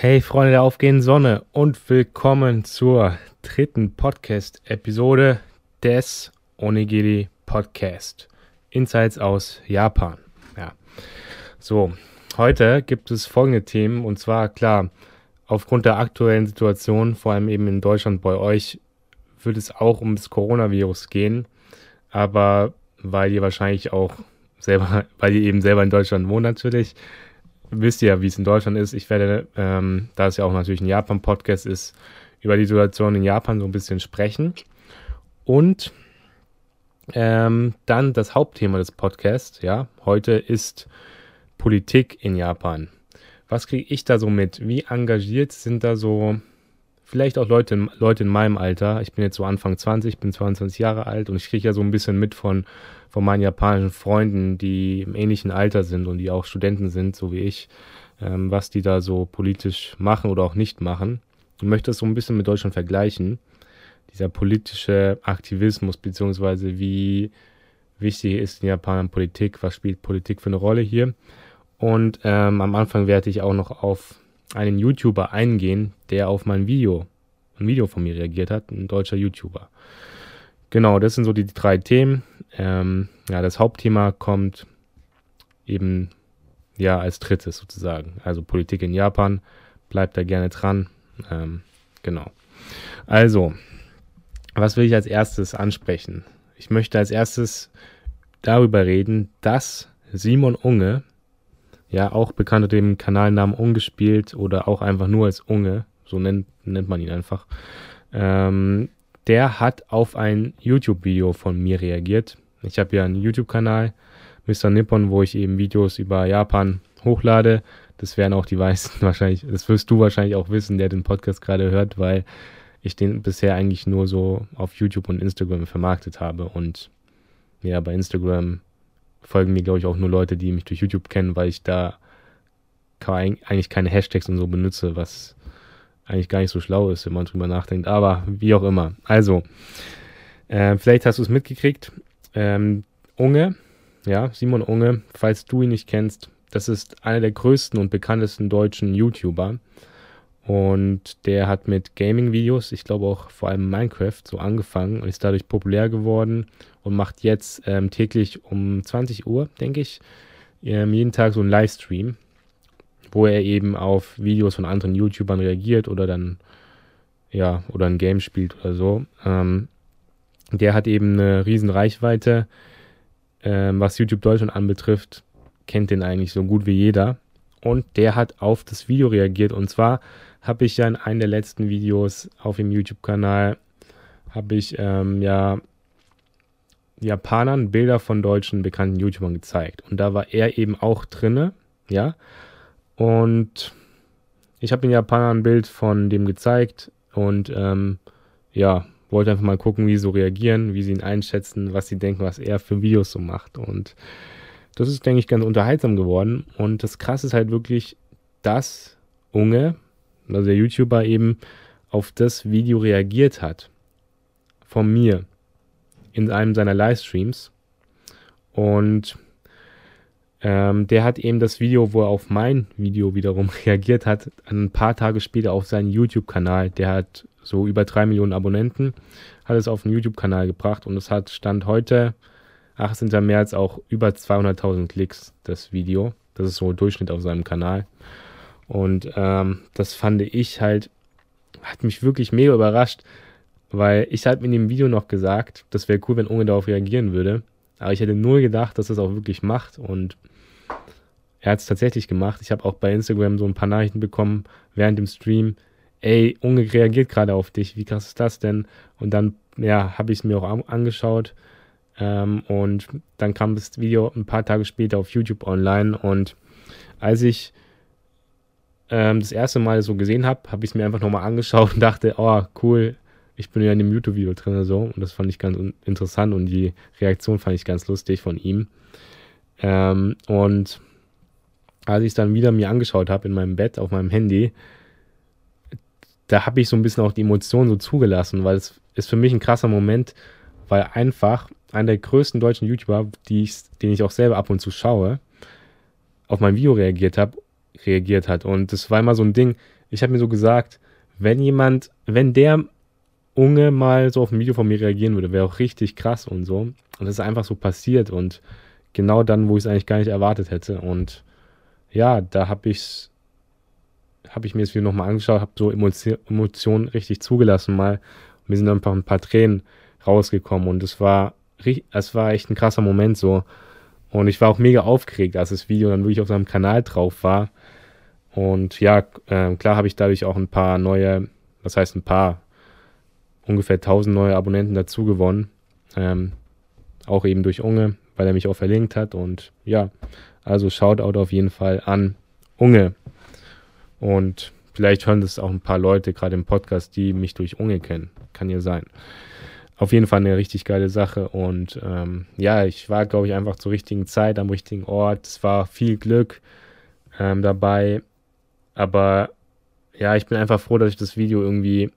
Hey Freunde der aufgehenden Sonne und willkommen zur dritten Podcast-Episode des Onigiri Podcast. Insights aus Japan. Ja. So, heute gibt es folgende Themen und zwar klar, aufgrund der aktuellen Situation, vor allem eben in Deutschland bei euch, wird es auch um das Coronavirus gehen. Aber weil ihr wahrscheinlich auch selber, weil ihr eben selber in Deutschland wohnt natürlich, wisst ihr ja, wie es in Deutschland ist. Ich werde, ähm, da es ja auch natürlich ein Japan-Podcast ist, über die Situation in Japan so ein bisschen sprechen. Und ähm, dann das Hauptthema des Podcasts, ja, heute ist Politik in Japan. Was kriege ich da so mit? Wie engagiert sind da so vielleicht auch Leute, Leute in meinem Alter? Ich bin jetzt so Anfang 20, ich bin 22 Jahre alt und ich kriege ja so ein bisschen mit von von meinen japanischen Freunden, die im ähnlichen Alter sind und die auch Studenten sind, so wie ich, ähm, was die da so politisch machen oder auch nicht machen. Ich möchte das so ein bisschen mit Deutschland vergleichen. Dieser politische Aktivismus, beziehungsweise wie wichtig ist in Japan Politik, was spielt Politik für eine Rolle hier. Und ähm, am Anfang werde ich auch noch auf einen YouTuber eingehen, der auf mein Video, ein Video von mir reagiert hat, ein deutscher YouTuber. Genau, das sind so die drei Themen. Ähm, ja, das Hauptthema kommt eben ja als drittes sozusagen. Also Politik in Japan. Bleibt da gerne dran. Ähm, genau. Also, was will ich als erstes ansprechen? Ich möchte als erstes darüber reden, dass Simon Unge, ja auch bekannt unter dem Kanalnamen Ungespielt oder auch einfach nur als Unge, so nennt, nennt man ihn einfach, ähm, der hat auf ein YouTube-Video von mir reagiert. Ich habe ja einen YouTube-Kanal, Mr. Nippon, wo ich eben Videos über Japan hochlade. Das werden auch die meisten wahrscheinlich, das wirst du wahrscheinlich auch wissen, der den Podcast gerade hört, weil ich den bisher eigentlich nur so auf YouTube und Instagram vermarktet habe. Und ja, bei Instagram folgen mir, glaube ich, auch nur Leute, die mich durch YouTube kennen, weil ich da eigentlich keine Hashtags und so benutze, was eigentlich gar nicht so schlau ist, wenn man drüber nachdenkt. Aber wie auch immer. Also, äh, vielleicht hast du es mitgekriegt. Ähm, Unge, ja, Simon Unge, falls du ihn nicht kennst, das ist einer der größten und bekanntesten deutschen YouTuber. Und der hat mit Gaming-Videos, ich glaube auch vor allem Minecraft, so angefangen und ist dadurch populär geworden und macht jetzt ähm, täglich um 20 Uhr, denke ich, ähm, jeden Tag so einen Livestream wo er eben auf Videos von anderen YouTubern reagiert oder dann, ja, oder ein Game spielt oder so. Ähm, der hat eben eine riesen Reichweite. Ähm, was YouTube Deutschland anbetrifft, kennt den eigentlich so gut wie jeder. Und der hat auf das Video reagiert. Und zwar habe ich ja in einem der letzten Videos auf dem YouTube-Kanal, habe ich ähm, ja Japanern Bilder von deutschen bekannten YouTubern gezeigt. Und da war er eben auch drinne, ja. Und ich habe den Japanern ein Bild von dem gezeigt und ähm, ja, wollte einfach mal gucken, wie sie so reagieren, wie sie ihn einschätzen, was sie denken, was er für Videos so macht. Und das ist, denke ich, ganz unterhaltsam geworden. Und das Krasse ist halt wirklich, dass Unge, also der YouTuber, eben auf das Video reagiert hat. Von mir. In einem seiner Livestreams. Und ähm, der hat eben das Video, wo er auf mein Video wiederum reagiert hat, ein paar Tage später auf seinen YouTube-Kanal. Der hat so über drei Millionen Abonnenten, hat es auf den YouTube-Kanal gebracht und es hat Stand heute 18. März auch über 200.000 Klicks, das Video. Das ist so Durchschnitt auf seinem Kanal. Und ähm, das fand ich halt, hat mich wirklich mega überrascht, weil ich halt in dem Video noch gesagt, das wäre cool, wenn Unge darauf reagieren würde. Aber ich hätte nur gedacht, dass er es auch wirklich macht und er hat es tatsächlich gemacht. Ich habe auch bei Instagram so ein paar Nachrichten bekommen während dem Stream. Ey, Unge reagiert gerade auf dich. Wie krass ist das denn? Und dann, ja, habe ich es mir auch angeschaut. Ähm, und dann kam das Video ein paar Tage später auf YouTube online. Und als ich ähm, das erste Mal so gesehen habe, habe ich es mir einfach nochmal angeschaut und dachte, oh, cool, ich bin ja in dem YouTube-Video drin oder so. Und das fand ich ganz interessant und die Reaktion fand ich ganz lustig von ihm. Ähm, und als ich es dann wieder mir angeschaut habe in meinem Bett auf meinem Handy, da habe ich so ein bisschen auch die Emotionen so zugelassen, weil es ist für mich ein krasser Moment, weil einfach einer der größten deutschen YouTuber, ich, den ich auch selber ab und zu schaue, auf mein Video reagiert habe, reagiert hat. Und das war immer so ein Ding, ich habe mir so gesagt, wenn jemand, wenn der Unge mal so auf ein Video von mir reagieren würde, wäre auch richtig krass und so. Und das ist einfach so passiert und genau dann, wo ich es eigentlich gar nicht erwartet hätte. Und ja, da habe ich habe ich mir das Video nochmal angeschaut, habe so Emotionen richtig zugelassen mal. Und mir sind einfach ein paar Tränen rausgekommen und es war, es war echt ein krasser Moment so. Und ich war auch mega aufgeregt, als das Video dann wirklich auf seinem Kanal drauf war. Und ja, äh, klar habe ich dadurch auch ein paar neue, was heißt ein paar, ungefähr 1000 neue Abonnenten dazu gewonnen. Ähm, auch eben durch Unge, weil er mich auch verlinkt hat. Und ja, also Shoutout auf jeden Fall an Unge. Und vielleicht hören das auch ein paar Leute gerade im Podcast, die mich durch Unge kennen. Kann ja sein. Auf jeden Fall eine richtig geile Sache. Und ähm, ja, ich war, glaube ich, einfach zur richtigen Zeit am richtigen Ort. Es war viel Glück ähm, dabei. Aber ja, ich bin einfach froh, dass ich das Video irgendwie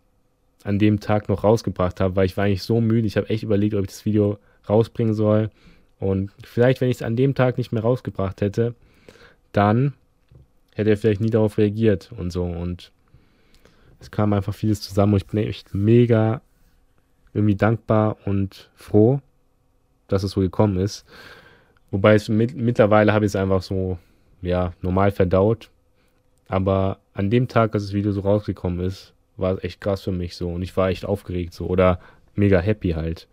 an dem Tag noch rausgebracht habe, weil ich war eigentlich so müde. Ich habe echt überlegt, ob ich das Video rausbringen soll. Und vielleicht, wenn ich es an dem Tag nicht mehr rausgebracht hätte, dann hätte er vielleicht nie darauf reagiert und so. Und es kam einfach vieles zusammen und ich bin echt mega irgendwie dankbar und froh, dass es so gekommen ist. Wobei es mit, mittlerweile habe ich es einfach so, ja, normal verdaut. Aber an dem Tag, als das Video so rausgekommen ist, war es echt krass für mich so. Und ich war echt aufgeregt so. Oder mega happy halt.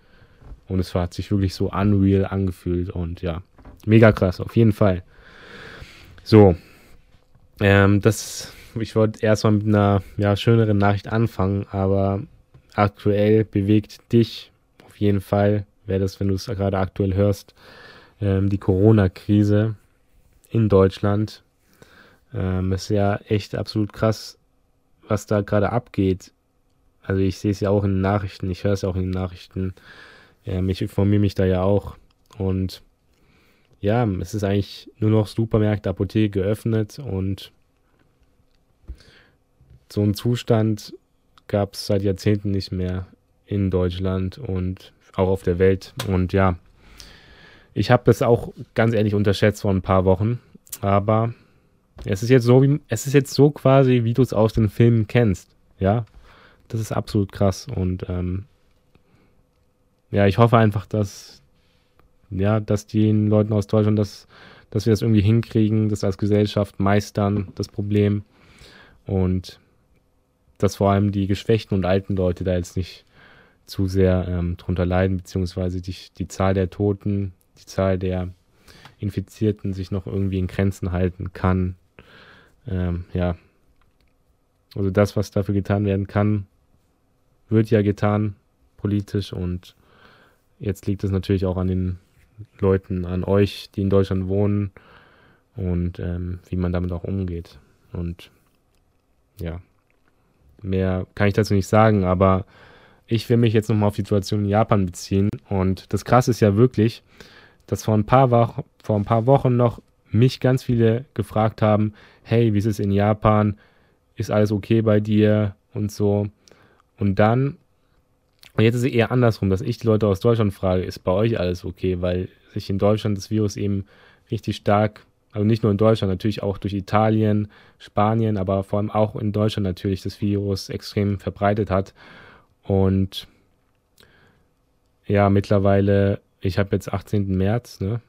Und es hat sich wirklich so unreal angefühlt. Und ja, mega krass, auf jeden Fall. So, ähm, das, ich wollte erstmal mit einer ja, schöneren Nachricht anfangen, aber aktuell bewegt dich auf jeden Fall, wäre das, wenn du es gerade aktuell hörst, ähm, die Corona-Krise in Deutschland. Ähm, ist ja echt absolut krass, was da gerade abgeht. Also ich sehe es ja auch in den Nachrichten, ich höre es auch in den Nachrichten. Ähm, ich informiere mich da ja auch. Und ja, es ist eigentlich nur noch Supermärkte, Apotheke geöffnet und so einen Zustand gab es seit Jahrzehnten nicht mehr in Deutschland und auch auf der Welt. Und ja, ich habe das auch ganz ehrlich unterschätzt vor ein paar Wochen, aber es ist jetzt so, wie, es ist jetzt so quasi, wie du es aus den Filmen kennst. Ja, das ist absolut krass und ähm, ja, ich hoffe einfach, dass ja, dass den Leuten aus Deutschland das, dass wir das irgendwie hinkriegen, das als Gesellschaft meistern, das Problem und dass vor allem die geschwächten und alten Leute da jetzt nicht zu sehr ähm, drunter leiden, beziehungsweise die, die Zahl der Toten, die Zahl der Infizierten sich noch irgendwie in Grenzen halten kann. Ähm, ja. Also das, was dafür getan werden kann, wird ja getan politisch und jetzt liegt es natürlich auch an den Leuten, an euch, die in Deutschland wohnen und ähm, wie man damit auch umgeht. Und ja. Mehr kann ich dazu nicht sagen, aber ich will mich jetzt nochmal auf die Situation in Japan beziehen. Und das Krasse ist ja wirklich, dass vor ein paar, Wochen, vor ein paar Wochen noch mich ganz viele gefragt haben, hey, wie ist es in Japan? Ist alles okay bei dir? Und so. Und dann, und jetzt ist es eher andersrum, dass ich die Leute aus Deutschland frage, ist bei euch alles okay? Weil sich in Deutschland das Virus eben richtig stark also nicht nur in Deutschland, natürlich auch durch Italien, Spanien, aber vor allem auch in Deutschland natürlich das Virus extrem verbreitet hat. Und ja, mittlerweile, ich habe jetzt 18. März, ne,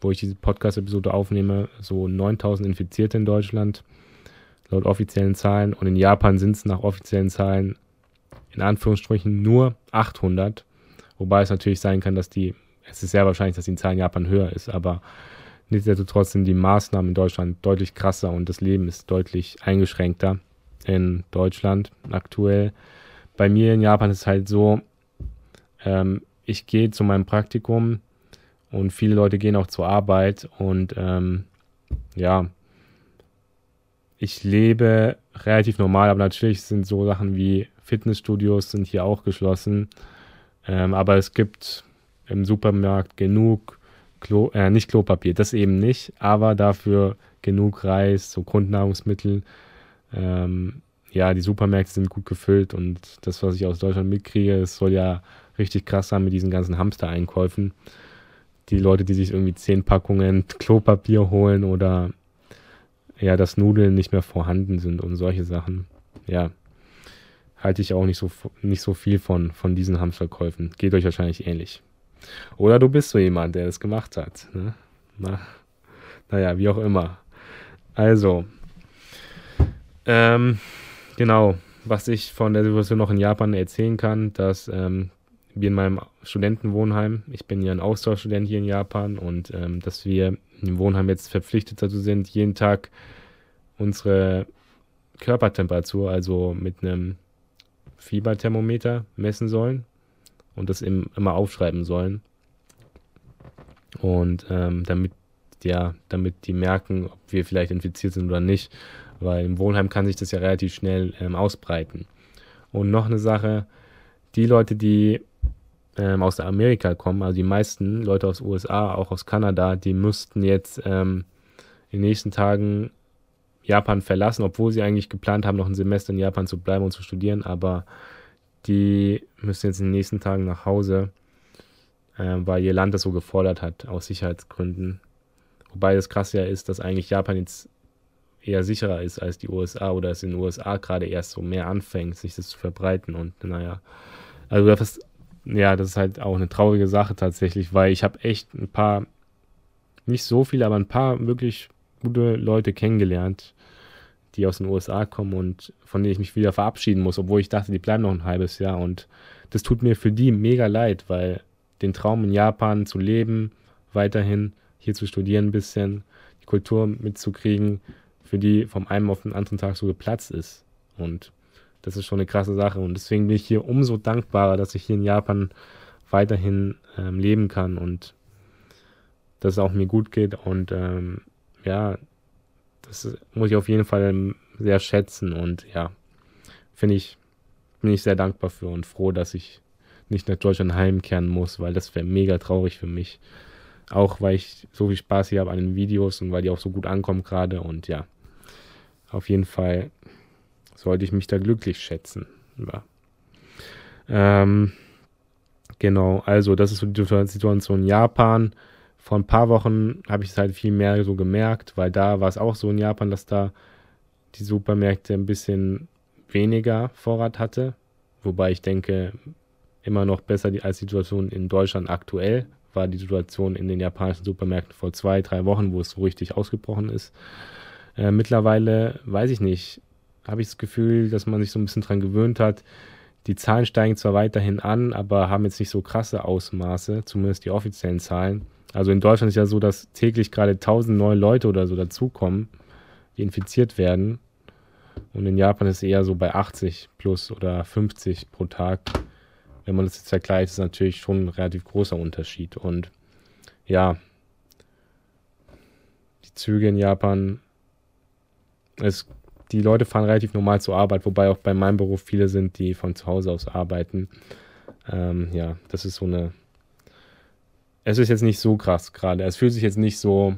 wo ich diese Podcast-Episode aufnehme, so 9000 Infizierte in Deutschland, laut offiziellen Zahlen. Und in Japan sind es nach offiziellen Zahlen in Anführungsstrichen nur 800. Wobei es natürlich sein kann, dass die, es ist sehr wahrscheinlich, dass die Zahl in Japan höher ist, aber Nichtsdestotrotz sind die Maßnahmen in Deutschland deutlich krasser und das Leben ist deutlich eingeschränkter in Deutschland aktuell. Bei mir in Japan ist es halt so, ähm, ich gehe zu meinem Praktikum und viele Leute gehen auch zur Arbeit und ähm, ja, ich lebe relativ normal, aber natürlich sind so Sachen wie Fitnessstudios sind hier auch geschlossen. Ähm, aber es gibt im Supermarkt genug Klo, äh, nicht Klopapier, das eben nicht, aber dafür genug Reis, so Grundnahrungsmittel. Ähm, ja, die Supermärkte sind gut gefüllt und das, was ich aus Deutschland mitkriege, es soll ja richtig krass sein mit diesen ganzen Hamster-Einkäufen. Die Leute, die sich irgendwie zehn Packungen Klopapier holen oder ja, dass Nudeln nicht mehr vorhanden sind und solche Sachen. Ja, halte ich auch nicht so, nicht so viel von, von diesen Hamsterkäufen. Geht euch wahrscheinlich ähnlich. Oder du bist so jemand, der das gemacht hat. Ne? Na, naja, wie auch immer. Also, ähm, genau, was ich von der Situation noch in Japan erzählen kann, dass ähm, wir in meinem Studentenwohnheim, ich bin ja ein Austauschstudent hier in Japan und ähm, dass wir im Wohnheim jetzt verpflichtet dazu sind, jeden Tag unsere Körpertemperatur, also mit einem Fieberthermometer messen sollen und das im, immer aufschreiben sollen. Und ähm, damit, ja, damit die merken, ob wir vielleicht infiziert sind oder nicht, weil im Wohnheim kann sich das ja relativ schnell ähm, ausbreiten. Und noch eine Sache, die Leute, die ähm, aus Amerika kommen, also die meisten Leute aus USA, auch aus Kanada, die müssten jetzt ähm, in den nächsten Tagen Japan verlassen, obwohl sie eigentlich geplant haben, noch ein Semester in Japan zu bleiben und zu studieren, aber die müssen jetzt in den nächsten Tagen nach Hause, äh, weil ihr Land das so gefordert hat, aus Sicherheitsgründen. Wobei das krasse ja ist, dass eigentlich Japan jetzt eher sicherer ist als die USA oder es in den USA gerade erst so mehr anfängt, sich das zu verbreiten und naja. Also das, ja, das ist halt auch eine traurige Sache tatsächlich, weil ich habe echt ein paar, nicht so viele, aber ein paar wirklich gute Leute kennengelernt, die aus den USA kommen und von denen ich mich wieder verabschieden muss, obwohl ich dachte, die bleiben noch ein halbes Jahr. Und das tut mir für die mega leid, weil den Traum in Japan zu leben, weiterhin hier zu studieren ein bisschen, die Kultur mitzukriegen, für die vom einen auf den anderen Tag so geplatzt ist. Und das ist schon eine krasse Sache. Und deswegen bin ich hier umso dankbarer, dass ich hier in Japan weiterhin ähm, leben kann und dass es auch mir gut geht. Und ähm, ja, das muss ich auf jeden Fall sehr schätzen und ja, finde ich, bin ich sehr dankbar für und froh, dass ich nicht nach Deutschland heimkehren muss, weil das wäre mega traurig für mich. Auch weil ich so viel Spaß hier habe an den Videos und weil die auch so gut ankommen gerade und ja, auf jeden Fall sollte ich mich da glücklich schätzen. Ja. Ähm, genau, also das ist so die Situation in Japan vor ein paar Wochen habe ich es halt viel mehr so gemerkt, weil da war es auch so in Japan, dass da die Supermärkte ein bisschen weniger Vorrat hatte. Wobei ich denke, immer noch besser als die Situation in Deutschland aktuell war die Situation in den japanischen Supermärkten vor zwei, drei Wochen, wo es so richtig ausgebrochen ist. Äh, mittlerweile, weiß ich nicht, habe ich das Gefühl, dass man sich so ein bisschen dran gewöhnt hat. Die Zahlen steigen zwar weiterhin an, aber haben jetzt nicht so krasse Ausmaße, zumindest die offiziellen Zahlen. Also in Deutschland ist ja so, dass täglich gerade 1000 neue Leute oder so dazukommen, die infiziert werden. Und in Japan ist es eher so bei 80 plus oder 50 pro Tag. Wenn man das jetzt vergleicht, ist natürlich schon ein relativ großer Unterschied. Und ja, die Züge in Japan, es, die Leute fahren relativ normal zur Arbeit, wobei auch bei meinem Beruf viele sind, die von zu Hause aus arbeiten. Ähm, ja, das ist so eine es ist jetzt nicht so krass gerade. Es fühlt sich jetzt nicht so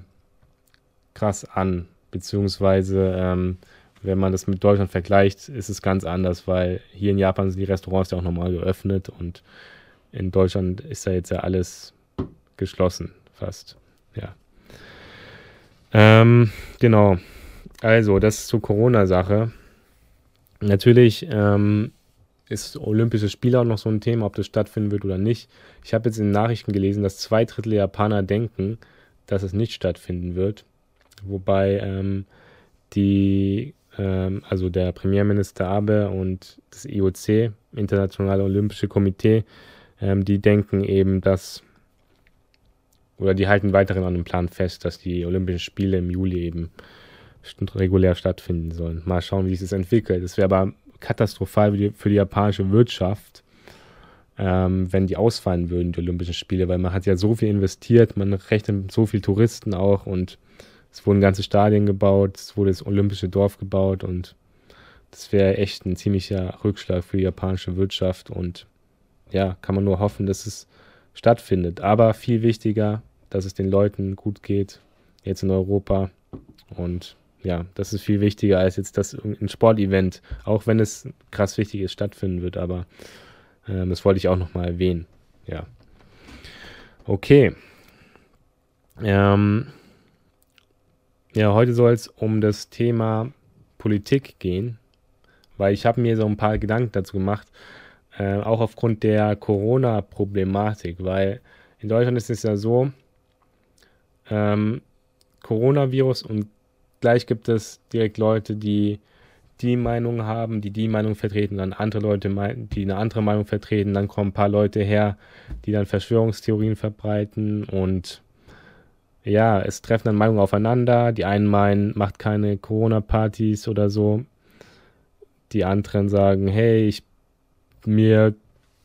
krass an, beziehungsweise ähm, wenn man das mit Deutschland vergleicht, ist es ganz anders, weil hier in Japan sind die Restaurants ja auch normal geöffnet und in Deutschland ist ja jetzt ja alles geschlossen, fast. Ja. Ähm, genau. Also, das zur Corona-Sache. Natürlich ähm, ist Olympische Spiele auch noch so ein Thema, ob das stattfinden wird oder nicht. Ich habe jetzt in den Nachrichten gelesen, dass zwei Drittel Japaner denken, dass es nicht stattfinden wird. Wobei ähm, die, ähm, also der Premierminister Abe und das IOC, Internationale Olympische Komitee, ähm, die denken eben, dass, oder die halten weiterhin an dem Plan fest, dass die Olympischen Spiele im Juli eben regulär stattfinden sollen. Mal schauen, wie sich das entwickelt. Es wäre aber katastrophal für die, für die japanische Wirtschaft, ähm, wenn die ausfallen würden, die Olympischen Spiele, weil man hat ja so viel investiert, man rechnet so viel Touristen auch und es wurden ganze Stadien gebaut, es wurde das Olympische Dorf gebaut und das wäre echt ein ziemlicher Rückschlag für die japanische Wirtschaft und ja, kann man nur hoffen, dass es stattfindet. Aber viel wichtiger, dass es den Leuten gut geht, jetzt in Europa und ja, das ist viel wichtiger als jetzt, dass ein Sportevent, auch wenn es krass wichtig ist, stattfinden wird. Aber ähm, das wollte ich auch nochmal erwähnen. Ja. Okay. Ähm, ja, heute soll es um das Thema Politik gehen, weil ich habe mir so ein paar Gedanken dazu gemacht, äh, auch aufgrund der Corona-Problematik, weil in Deutschland ist es ja so, ähm, Coronavirus und gleich gibt es direkt Leute, die die Meinung haben, die die Meinung vertreten, dann andere Leute, die eine andere Meinung vertreten, dann kommen ein paar Leute her, die dann Verschwörungstheorien verbreiten und ja, es treffen dann Meinungen aufeinander. Die einen meinen, macht keine Corona-Partys oder so. Die anderen sagen, hey, ich, mir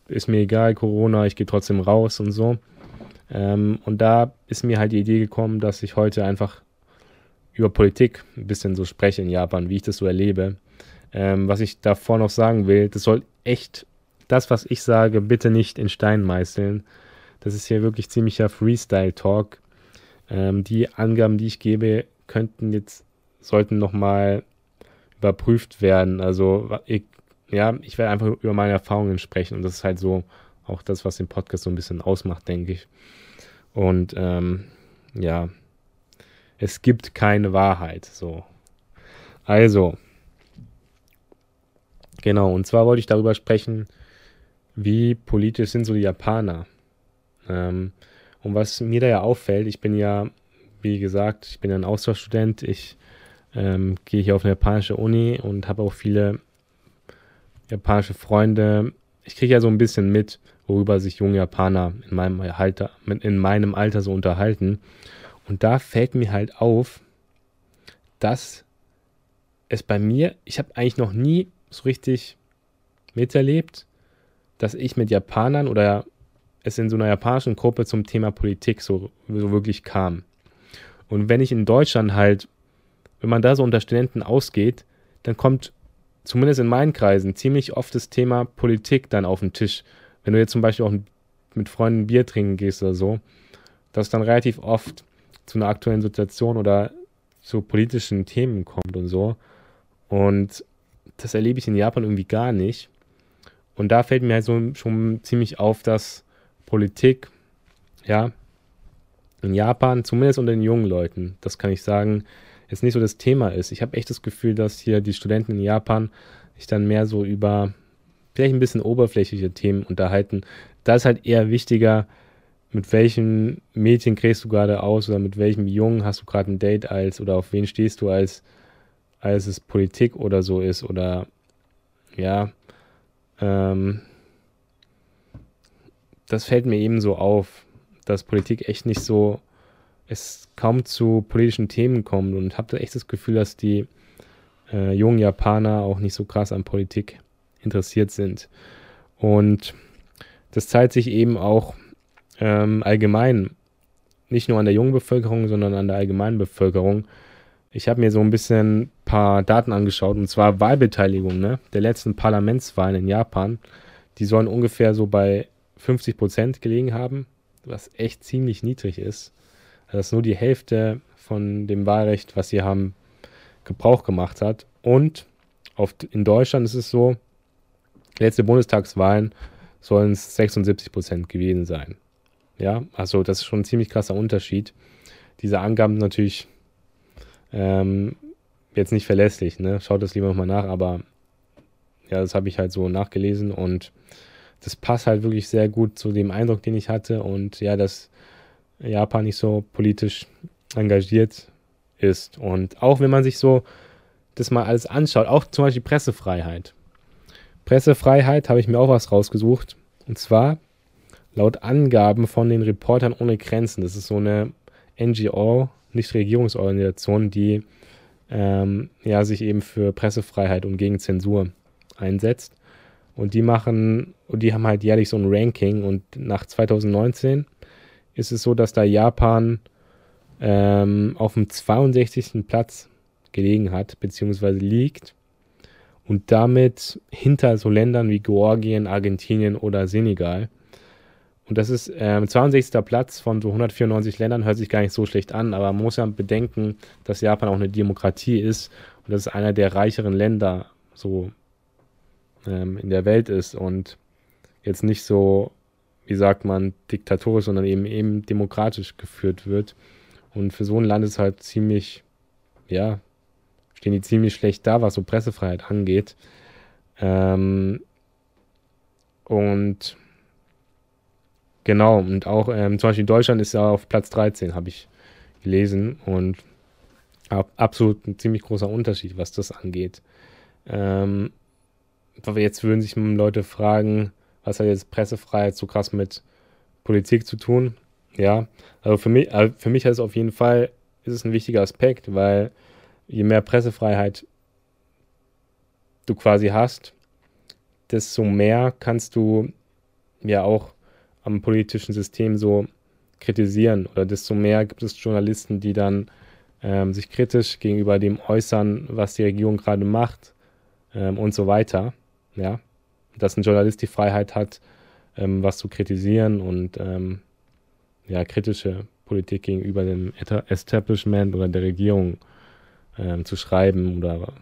ist mir egal, Corona, ich gehe trotzdem raus und so. Ähm, und da ist mir halt die Idee gekommen, dass ich heute einfach über Politik ein bisschen so spreche in Japan, wie ich das so erlebe. Ähm, was ich davor noch sagen will, das soll echt, das, was ich sage, bitte nicht in Stein meißeln. Das ist hier wirklich ziemlicher Freestyle-Talk. Ähm, die Angaben, die ich gebe, könnten jetzt, sollten nochmal überprüft werden. Also, ich, ja, ich werde einfach über meine Erfahrungen sprechen und das ist halt so auch das, was den Podcast so ein bisschen ausmacht, denke ich. Und ähm, ja, es gibt keine Wahrheit. So. Also, genau, und zwar wollte ich darüber sprechen, wie politisch sind so die Japaner. Ähm, und was mir da ja auffällt, ich bin ja, wie gesagt, ich bin ja ein Austauschstudent, ich ähm, gehe hier auf eine japanische Uni und habe auch viele japanische Freunde. Ich kriege ja so ein bisschen mit, worüber sich junge Japaner in meinem Alter, in meinem Alter so unterhalten. Und da fällt mir halt auf, dass es bei mir, ich habe eigentlich noch nie so richtig miterlebt, dass ich mit Japanern oder es in so einer japanischen Gruppe zum Thema Politik so, so wirklich kam. Und wenn ich in Deutschland halt, wenn man da so unter Studenten ausgeht, dann kommt zumindest in meinen Kreisen ziemlich oft das Thema Politik dann auf den Tisch. Wenn du jetzt zum Beispiel auch mit Freunden Bier trinken gehst oder so, dass dann relativ oft zu einer aktuellen Situation oder zu politischen Themen kommt und so. Und das erlebe ich in Japan irgendwie gar nicht. Und da fällt mir halt so schon ziemlich auf, dass Politik, ja, in Japan, zumindest unter den jungen Leuten, das kann ich sagen, jetzt nicht so das Thema ist. Ich habe echt das Gefühl, dass hier die Studenten in Japan sich dann mehr so über vielleicht ein bisschen oberflächliche Themen unterhalten. Da ist halt eher wichtiger, mit welchem Mädchen kriegst du gerade aus oder mit welchem Jungen hast du gerade ein Date als oder auf wen stehst du als, als es Politik oder so ist oder ja, ähm, das fällt mir eben so auf, dass Politik echt nicht so, es kaum zu politischen Themen kommt und habe da echt das Gefühl, dass die äh, jungen Japaner auch nicht so krass an Politik interessiert sind. Und das zeigt sich eben auch ähm, allgemein, nicht nur an der jungen Bevölkerung, sondern an der allgemeinen Bevölkerung. Ich habe mir so ein bisschen ein paar Daten angeschaut, und zwar Wahlbeteiligung ne, der letzten Parlamentswahlen in Japan. Die sollen ungefähr so bei 50 Prozent gelegen haben, was echt ziemlich niedrig ist. Das ist nur die Hälfte von dem Wahlrecht, was sie haben, Gebrauch gemacht hat. Und auf, in Deutschland ist es so, letzte Bundestagswahlen sollen es 76 Prozent gewesen sein. Ja, also das ist schon ein ziemlich krasser Unterschied. Diese Angaben natürlich ähm, jetzt nicht verlässlich, ne? Schaut das lieber nochmal nach, aber ja, das habe ich halt so nachgelesen und das passt halt wirklich sehr gut zu dem Eindruck, den ich hatte und ja, dass Japan nicht so politisch engagiert ist. Und auch wenn man sich so das mal alles anschaut, auch zum Beispiel Pressefreiheit. Pressefreiheit habe ich mir auch was rausgesucht. Und zwar laut Angaben von den Reportern ohne Grenzen. Das ist so eine NGO, Nichtregierungsorganisation, die ähm, ja, sich eben für Pressefreiheit und gegen Zensur einsetzt. Und die machen, und die haben halt jährlich so ein Ranking. Und nach 2019 ist es so, dass da Japan ähm, auf dem 62. Platz gelegen hat, beziehungsweise liegt. Und damit hinter so Ländern wie Georgien, Argentinien oder Senegal. Und das ist ähm, 62. Platz von so 194 Ländern, hört sich gar nicht so schlecht an, aber man muss ja bedenken, dass Japan auch eine Demokratie ist und das ist einer der reicheren Länder so ähm, in der Welt ist und jetzt nicht so, wie sagt man, diktatorisch, sondern eben eben demokratisch geführt wird. Und für so ein Land ist es halt ziemlich ja, stehen die ziemlich schlecht da, was so Pressefreiheit angeht. Ähm, und genau, und auch ähm, zum Beispiel Deutschland ist ja auf Platz 13, habe ich gelesen. Und absolut ein ziemlich großer Unterschied, was das angeht. Ähm, jetzt würden sich Leute fragen, was hat jetzt Pressefreiheit so krass mit Politik zu tun? Ja, also für mich, also für mich ist auf jeden Fall ist es ein wichtiger Aspekt, weil je mehr Pressefreiheit du quasi hast, desto mehr kannst du ja auch am politischen System so kritisieren oder desto mehr gibt es Journalisten, die dann ähm, sich kritisch gegenüber dem äußern, was die Regierung gerade macht ähm, und so weiter. Ja, dass ein Journalist die Freiheit hat, ähm, was zu kritisieren und ähm, ja, kritische Politik gegenüber dem Establishment oder der Regierung ähm, zu schreiben oder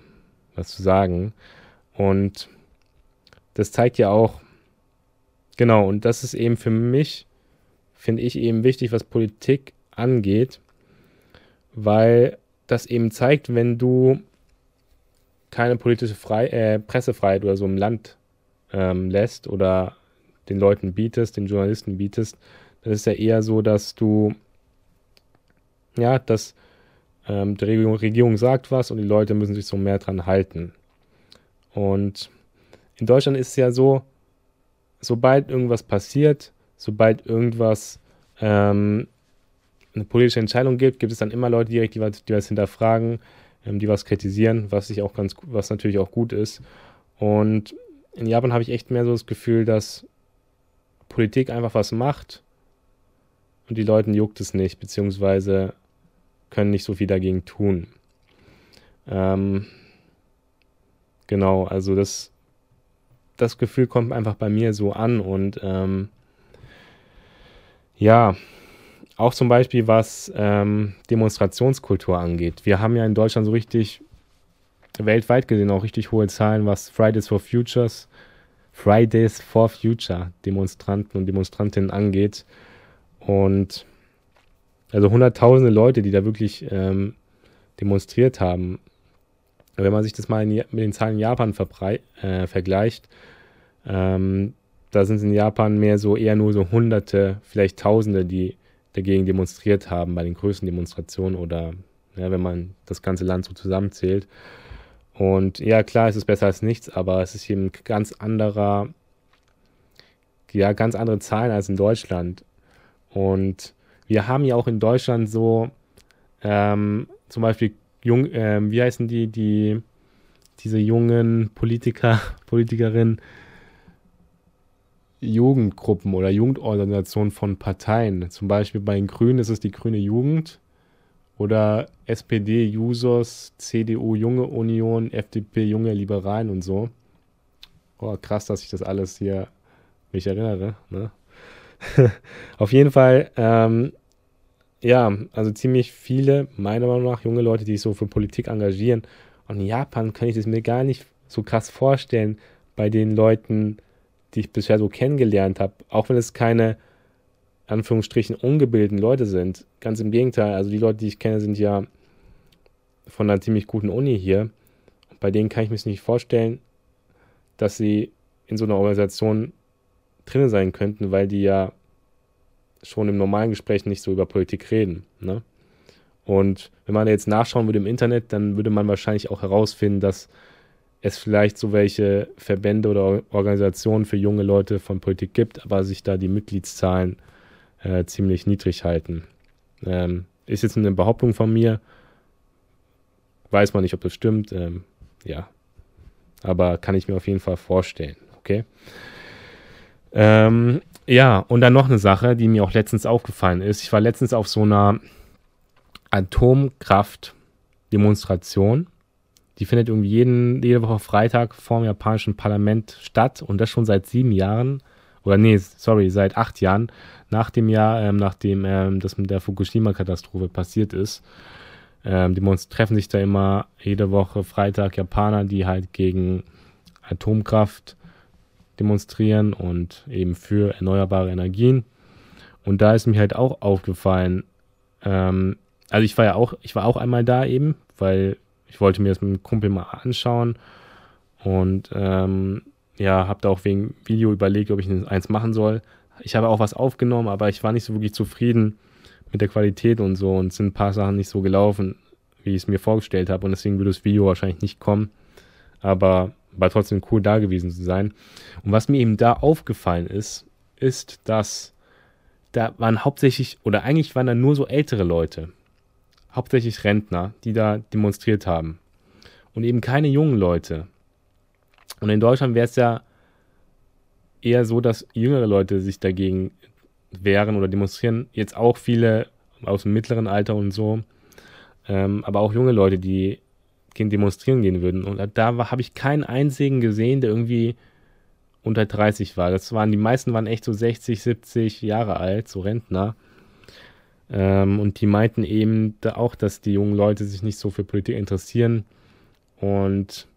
was zu sagen. Und das zeigt ja auch, genau, und das ist eben für mich, finde ich eben wichtig, was Politik angeht, weil das eben zeigt, wenn du keine politische Frei äh, Pressefreiheit oder so im Land ähm, lässt oder den Leuten bietest, den Journalisten bietest, dann ist ja eher so, dass du, ja, dass ähm, die Regierung, Regierung sagt was und die Leute müssen sich so mehr dran halten. Und in Deutschland ist es ja so, sobald irgendwas passiert, sobald irgendwas ähm, eine politische Entscheidung gibt, gibt es dann immer Leute direkt, die, die was hinterfragen, ähm, die was kritisieren, was ich auch ganz, was natürlich auch gut ist. Und in Japan habe ich echt mehr so das Gefühl, dass Politik einfach was macht und die Leuten juckt es nicht, beziehungsweise können nicht so viel dagegen tun. Ähm, genau, also das, das Gefühl kommt einfach bei mir so an und ähm, ja, auch zum Beispiel was ähm, Demonstrationskultur angeht. Wir haben ja in Deutschland so richtig weltweit gesehen auch richtig hohe Zahlen, was Fridays for Futures, Fridays for Future Demonstranten und Demonstrantinnen angeht. Und also hunderttausende Leute, die da wirklich ähm, demonstriert haben. Wenn man sich das mal in, mit den Zahlen in Japan äh, vergleicht, ähm, da sind es in Japan mehr so eher nur so Hunderte, vielleicht Tausende, die dagegen demonstriert haben bei den größten Demonstrationen oder ja, wenn man das ganze Land so zusammenzählt. Und ja, klar, es ist besser als nichts, aber es ist ein ganz anderer, ja, ganz andere Zahlen als in Deutschland. Und wir haben ja auch in Deutschland so, ähm, zum Beispiel, jung, äh, wie heißen die, die, diese jungen Politiker, Politikerinnen, Jugendgruppen oder Jugendorganisationen von Parteien. Zum Beispiel bei den Grünen ist es die Grüne Jugend oder SPD, Jusos, CDU, Junge Union, FDP, Junge Liberalen und so. Oh, krass, dass ich das alles hier mich erinnere. Ne? Auf jeden Fall, ähm, ja, also ziemlich viele, meiner Meinung nach, junge Leute, die sich so für Politik engagieren. Und in Japan kann ich das mir gar nicht so krass vorstellen bei den Leuten, die ich bisher so kennengelernt habe, auch wenn es keine Anführungsstrichen ungebildeten Leute sind. Ganz im Gegenteil, also die Leute, die ich kenne, sind ja von einer ziemlich guten Uni hier. Bei denen kann ich mir nicht vorstellen, dass sie in so einer Organisation drin sein könnten, weil die ja schon im normalen Gespräch nicht so über Politik reden. Ne? Und wenn man jetzt nachschauen würde im Internet, dann würde man wahrscheinlich auch herausfinden, dass es vielleicht so welche Verbände oder Organisationen für junge Leute von Politik gibt, aber sich da die Mitgliedszahlen äh, ziemlich niedrig halten. Ähm, ist jetzt eine Behauptung von mir, weiß man nicht, ob das stimmt, ähm, ja, aber kann ich mir auf jeden Fall vorstellen, okay? Ähm, ja, und dann noch eine Sache, die mir auch letztens aufgefallen ist. Ich war letztens auf so einer Atomkraft-Demonstration die findet irgendwie jeden, jede Woche Freitag vor dem japanischen Parlament statt und das schon seit sieben Jahren. Oder nee, sorry, seit acht Jahren, nach dem Jahr, ähm, nachdem ähm, das mit der Fukushima-Katastrophe passiert ist. Ähm, die treffen sich da immer jede Woche Freitag Japaner, die halt gegen Atomkraft demonstrieren und eben für erneuerbare Energien. Und da ist mir halt auch aufgefallen, ähm, also ich war ja auch, ich war auch einmal da eben weil ich wollte mir das mit einem Kumpel mal anschauen und ähm, ja, habe da auch wegen Video überlegt, ob ich eins machen soll. Ich habe auch was aufgenommen, aber ich war nicht so wirklich zufrieden mit der Qualität und so und sind ein paar Sachen nicht so gelaufen, wie ich es mir vorgestellt habe und deswegen würde das Video wahrscheinlich nicht kommen. Aber war trotzdem cool da gewesen zu sein. Und was mir eben da aufgefallen ist, ist, dass da waren hauptsächlich, oder eigentlich waren da nur so ältere Leute, hauptsächlich Rentner, die da demonstriert haben. Und eben keine jungen Leute. Und in Deutschland wäre es ja eher so, dass jüngere Leute sich dagegen wehren oder demonstrieren. Jetzt auch viele aus dem mittleren Alter und so. Ähm, aber auch junge Leute, die demonstrieren gehen würden. Und da habe ich keinen einzigen gesehen, der irgendwie unter 30 war. Das waren, die meisten waren echt so 60, 70 Jahre alt, so Rentner. Ähm, und die meinten eben da auch, dass die jungen Leute sich nicht so für Politik interessieren und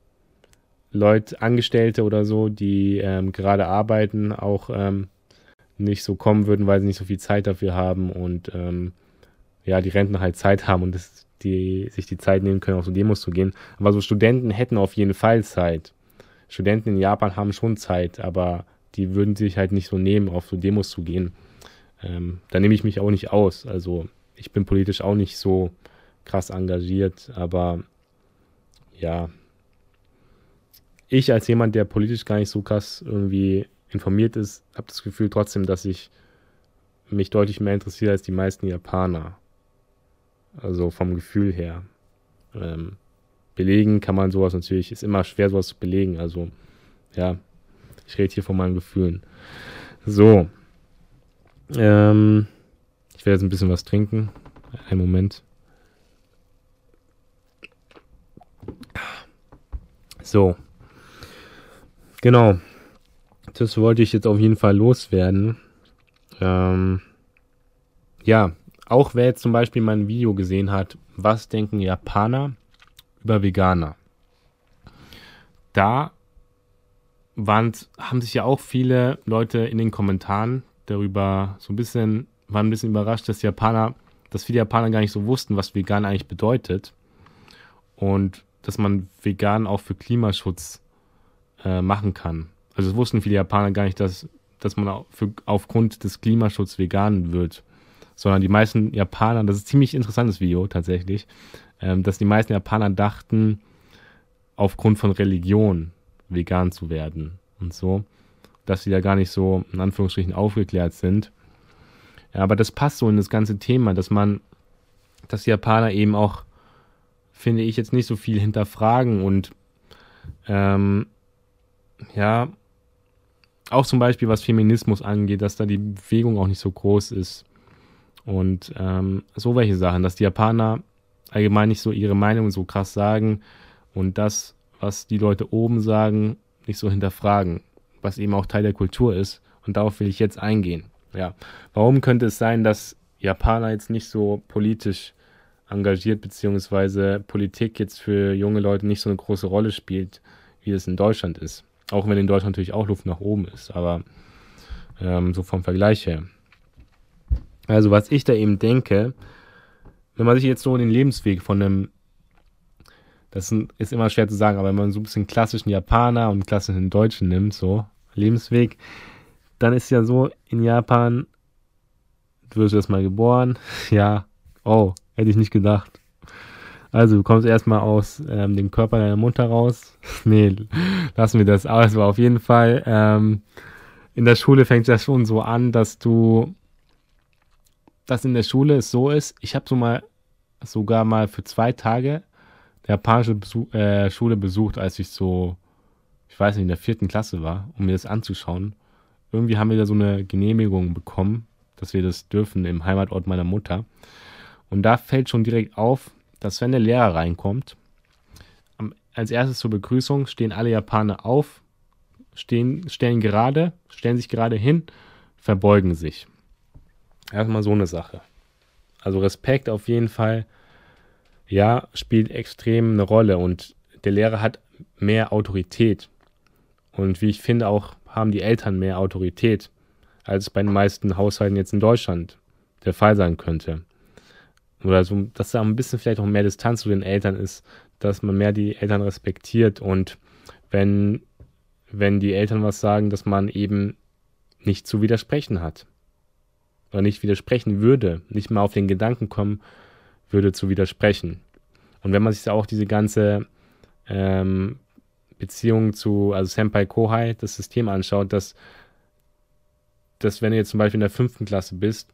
Leute, Angestellte oder so, die ähm, gerade arbeiten, auch ähm, nicht so kommen würden, weil sie nicht so viel Zeit dafür haben und ähm, ja, die Rentner halt Zeit haben und das, die sich die Zeit nehmen können, auf so Demos zu gehen. Aber so Studenten hätten auf jeden Fall Zeit. Studenten in Japan haben schon Zeit, aber die würden sich halt nicht so nehmen, auf so Demos zu gehen. Ähm, da nehme ich mich auch nicht aus. Also ich bin politisch auch nicht so krass engagiert, aber ja, ich als jemand, der politisch gar nicht so krass irgendwie informiert ist, habe das Gefühl trotzdem, dass ich mich deutlich mehr interessiere als die meisten Japaner. Also vom Gefühl her. Ähm, belegen kann man sowas natürlich, ist immer schwer, sowas zu belegen. Also, ja, ich rede hier von meinen Gefühlen. So. Ähm, ich werde jetzt ein bisschen was trinken. Einen Moment. So. Genau. Das wollte ich jetzt auf jeden Fall loswerden. Ähm, ja, auch wer jetzt zum Beispiel mein Video gesehen hat, was denken Japaner über Veganer. Da waren, haben sich ja auch viele Leute in den Kommentaren darüber so ein bisschen, waren ein bisschen überrascht, dass Japaner, dass viele Japaner gar nicht so wussten, was vegan eigentlich bedeutet. Und dass man vegan auch für Klimaschutz äh, machen kann. Also es wussten viele Japaner gar nicht, dass, dass man für, aufgrund des Klimaschutzes vegan wird. Sondern die meisten Japaner, das ist ein ziemlich interessantes Video tatsächlich, ähm, dass die meisten Japaner dachten, aufgrund von Religion vegan zu werden und so, dass sie da gar nicht so in Anführungsstrichen aufgeklärt sind. Ja, aber das passt so in das ganze Thema, dass man, dass die Japaner eben auch, finde ich, jetzt nicht so viel hinterfragen und ähm, ja, auch zum Beispiel was Feminismus angeht, dass da die Bewegung auch nicht so groß ist. Und ähm, so welche Sachen, dass die Japaner allgemein nicht so ihre Meinung so krass sagen und das, was die Leute oben sagen, nicht so hinterfragen, was eben auch Teil der Kultur ist. Und darauf will ich jetzt eingehen. Ja, warum könnte es sein, dass Japaner jetzt nicht so politisch engagiert, beziehungsweise Politik jetzt für junge Leute nicht so eine große Rolle spielt, wie es in Deutschland ist? Auch wenn in Deutschland natürlich auch Luft nach oben ist, aber ähm, so vom Vergleich her. Also, was ich da eben denke, wenn man sich jetzt so den Lebensweg von einem, das ist immer schwer zu sagen, aber wenn man so ein bisschen klassischen Japaner und klassischen Deutschen nimmt, so Lebensweg, dann ist ja so in Japan, du wirst erstmal geboren, ja, oh, hätte ich nicht gedacht. Also du kommst erstmal aus ähm, dem Körper deiner Mutter raus. nee, lassen wir das aus. Aber auf jeden Fall, ähm, in der Schule fängt das schon so an, dass du, dass in der Schule es so ist, ich habe so mal, sogar mal für zwei Tage der japanische Besuch, äh, Schule besucht, als ich so, ich weiß nicht, in der vierten Klasse war, um mir das anzuschauen. Irgendwie haben wir da so eine Genehmigung bekommen, dass wir das dürfen im Heimatort meiner Mutter. Und da fällt schon direkt auf, dass wenn der Lehrer reinkommt, als erstes zur Begrüßung stehen alle Japaner auf, stehen, stellen gerade, stellen sich gerade hin, verbeugen sich. Erstmal so eine Sache. Also Respekt auf jeden Fall, ja, spielt extrem eine Rolle und der Lehrer hat mehr Autorität. Und wie ich finde, auch haben die Eltern mehr Autorität, als bei den meisten Haushalten jetzt in Deutschland der Fall sein könnte. oder so, dass da ein bisschen vielleicht auch mehr Distanz zu den Eltern ist, dass man mehr die Eltern respektiert und wenn, wenn die Eltern was sagen, dass man eben nicht zu widersprechen hat. Oder nicht widersprechen würde, nicht mal auf den Gedanken kommen würde zu widersprechen. Und wenn man sich auch diese ganze ähm, Beziehung zu, also Senpai Kohai, das System anschaut, dass, dass wenn du jetzt zum Beispiel in der fünften Klasse bist,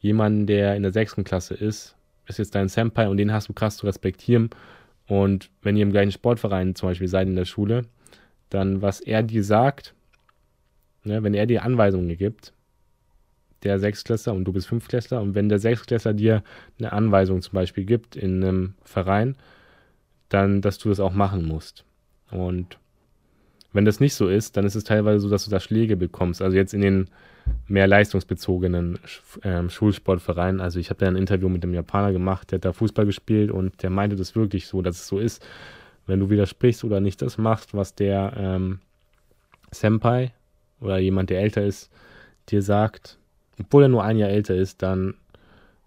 jemand, der in der sechsten Klasse ist, ist jetzt dein Senpai und den hast du krass zu respektieren. Und wenn ihr im gleichen Sportverein zum Beispiel seid in der Schule, dann was er dir sagt, ne, wenn er dir Anweisungen gibt, der Sechsklässler und du bist Fünftklässler und wenn der Sechsklässler dir eine Anweisung zum Beispiel gibt in einem Verein, dann, dass du das auch machen musst. Und wenn das nicht so ist, dann ist es teilweise so, dass du da Schläge bekommst. Also jetzt in den mehr leistungsbezogenen äh, Schulsportvereinen. Also ich habe da ein Interview mit einem Japaner gemacht, der hat da Fußball gespielt und der meinte das wirklich so, dass es so ist. Wenn du widersprichst oder nicht das machst, was der ähm, Senpai oder jemand, der älter ist, dir sagt, obwohl er nur ein Jahr älter ist, dann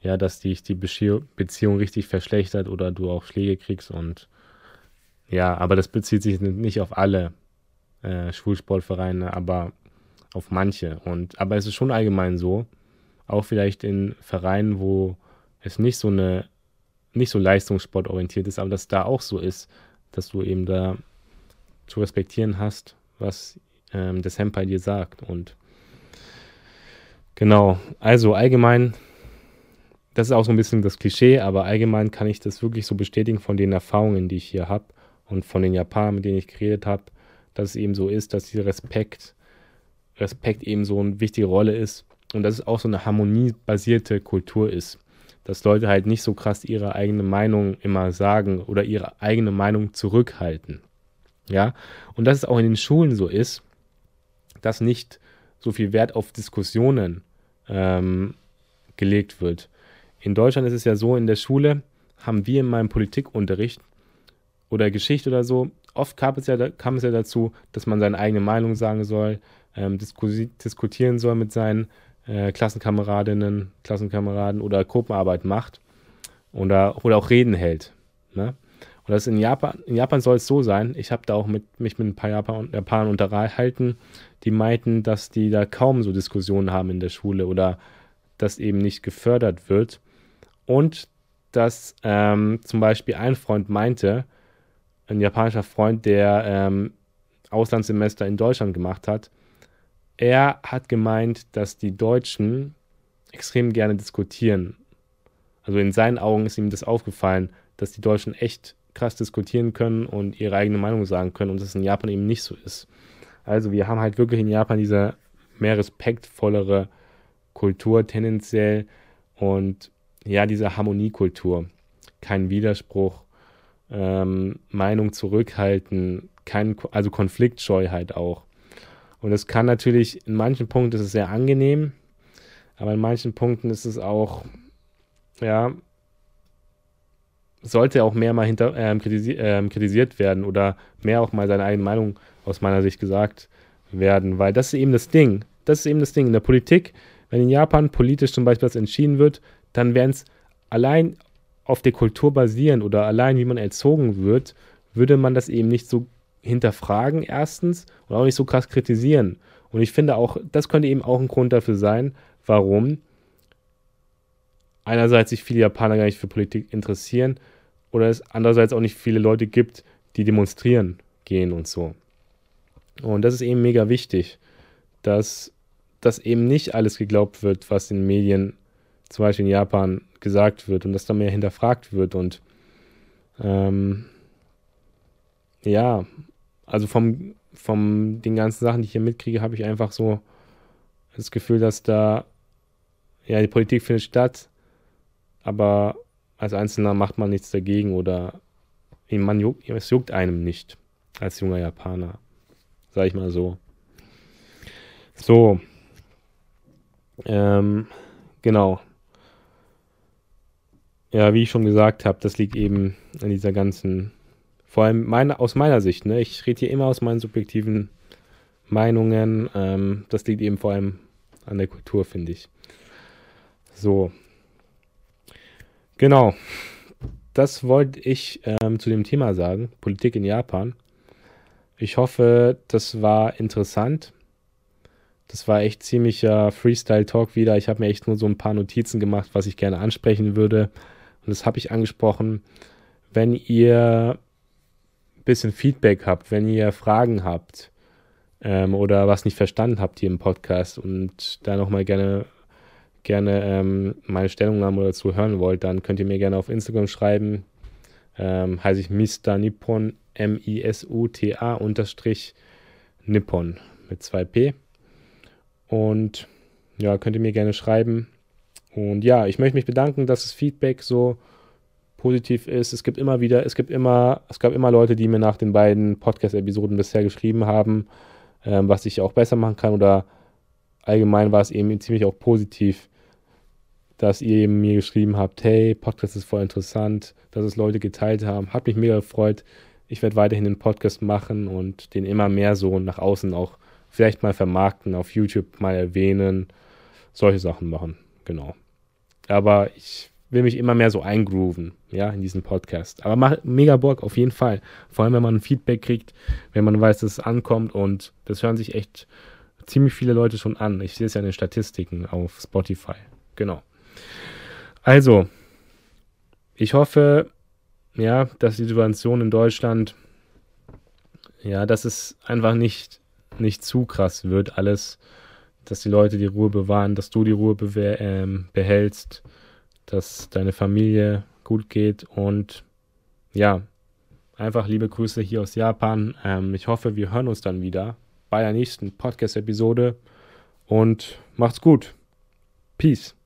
ja, dass dich die Beziehung richtig verschlechtert oder du auch Schläge kriegst und ja, aber das bezieht sich nicht auf alle äh, Schulsportvereine, aber auf manche. Und aber es ist schon allgemein so, auch vielleicht in Vereinen, wo es nicht so eine nicht so leistungssportorientiert ist, aber dass da auch so ist, dass du eben da zu respektieren hast, was ähm, der Senpai dir sagt. Und genau, also allgemein, das ist auch so ein bisschen das Klischee, aber allgemein kann ich das wirklich so bestätigen von den Erfahrungen, die ich hier habe und von den Japanern, mit denen ich geredet habe, dass es eben so ist, dass dieser Respekt, Respekt eben so eine wichtige Rolle ist und dass es auch so eine harmoniebasierte Kultur ist. Dass Leute halt nicht so krass ihre eigene Meinung immer sagen oder ihre eigene Meinung zurückhalten. Ja, und dass es auch in den Schulen so ist, dass nicht so viel Wert auf Diskussionen ähm, gelegt wird. In Deutschland ist es ja so, in der Schule haben wir in meinem Politikunterricht oder Geschichte oder so, oft kam es ja, kam es ja dazu, dass man seine eigene Meinung sagen soll, ähm, diskutieren soll mit seinen äh, Klassenkameradinnen, Klassenkameraden oder Gruppenarbeit macht oder, oder auch Reden hält. Ne? Und das in Japan, in Japan soll es so sein, ich habe da auch mit, mich mit ein paar Japan, Japanern unterhalten, die meinten, dass die da kaum so Diskussionen haben in der Schule oder dass eben nicht gefördert wird. Und dass ähm, zum Beispiel ein Freund meinte, ein japanischer Freund, der ähm, Auslandssemester in Deutschland gemacht hat, er hat gemeint, dass die Deutschen extrem gerne diskutieren. Also in seinen Augen ist ihm das aufgefallen, dass die Deutschen echt krass diskutieren können und ihre eigene Meinung sagen können und das in Japan eben nicht so ist. Also wir haben halt wirklich in Japan diese mehr respektvollere Kultur tendenziell und ja, diese Harmoniekultur. Kein Widerspruch, ähm, Meinung zurückhalten, kein, also Konfliktscheu halt auch. Und es kann natürlich, in manchen Punkten ist es sehr angenehm, aber in manchen Punkten ist es auch, ja, sollte auch mehr mal hinter, ähm, kritisi ähm, kritisiert werden oder mehr auch mal seine eigene Meinung aus meiner Sicht gesagt werden, weil das ist eben das Ding. Das ist eben das Ding. In der Politik, wenn in Japan politisch zum Beispiel was entschieden wird, dann werden es allein auf der Kultur basieren oder allein wie man erzogen wird, würde man das eben nicht so hinterfragen erstens und auch nicht so krass kritisieren. Und ich finde auch, das könnte eben auch ein Grund dafür sein, warum einerseits sich viele Japaner gar nicht für Politik interessieren oder es andererseits auch nicht viele Leute gibt, die demonstrieren gehen und so. Und das ist eben mega wichtig, dass das eben nicht alles geglaubt wird, was in Medien zum Beispiel in Japan gesagt wird und dass da mehr hinterfragt wird und ähm, ja, also vom, vom den ganzen Sachen, die ich hier mitkriege, habe ich einfach so das Gefühl, dass da ja die Politik findet statt, aber als Einzelner macht man nichts dagegen oder man juckt, es juckt einem nicht als junger Japaner, sag ich mal so. So, ähm, genau. Ja, wie ich schon gesagt habe, das liegt eben an dieser ganzen, vor allem meine, aus meiner Sicht, ne? ich rede hier immer aus meinen subjektiven Meinungen, ähm, das liegt eben vor allem an der Kultur, finde ich. So. Genau. Das wollte ich ähm, zu dem Thema sagen, Politik in Japan. Ich hoffe, das war interessant. Das war echt ziemlicher Freestyle-Talk wieder. Ich habe mir echt nur so ein paar Notizen gemacht, was ich gerne ansprechen würde. Und das habe ich angesprochen. Wenn ihr ein bisschen Feedback habt, wenn ihr Fragen habt ähm, oder was nicht verstanden habt hier im Podcast und da nochmal gerne, gerne ähm, meine Stellungnahme dazu hören wollt, dann könnt ihr mir gerne auf Instagram schreiben. Ähm, heiße ich Mr. Nippon, M-I-S-U-T-A unterstrich Nippon mit 2P. Und ja, könnt ihr mir gerne schreiben. Und ja, ich möchte mich bedanken, dass das Feedback so positiv ist. Es gibt immer wieder, es gibt immer, es gab immer Leute, die mir nach den beiden Podcast-Episoden bisher geschrieben haben, ähm, was ich auch besser machen kann. Oder allgemein war es eben ziemlich auch positiv, dass ihr mir geschrieben habt, hey, Podcast ist voll interessant, dass es Leute geteilt haben. Hat mich mega gefreut. Ich werde weiterhin den Podcast machen und den immer mehr so nach außen auch vielleicht mal vermarkten, auf YouTube mal erwähnen, solche Sachen machen, genau. Aber ich will mich immer mehr so eingrooven, ja, in diesen Podcast. Aber macht mega Bock, auf jeden Fall. Vor allem, wenn man Feedback kriegt, wenn man weiß, dass es ankommt und das hören sich echt ziemlich viele Leute schon an. Ich sehe es ja in den Statistiken auf Spotify. Genau. Also, ich hoffe, ja, dass die Situation in Deutschland, ja, dass es einfach nicht nicht zu krass wird alles, dass die Leute die Ruhe bewahren, dass du die Ruhe ähm, behältst, dass deine Familie gut geht und ja, einfach liebe Grüße hier aus Japan. Ähm, ich hoffe, wir hören uns dann wieder bei der nächsten Podcast-Episode und macht's gut. Peace.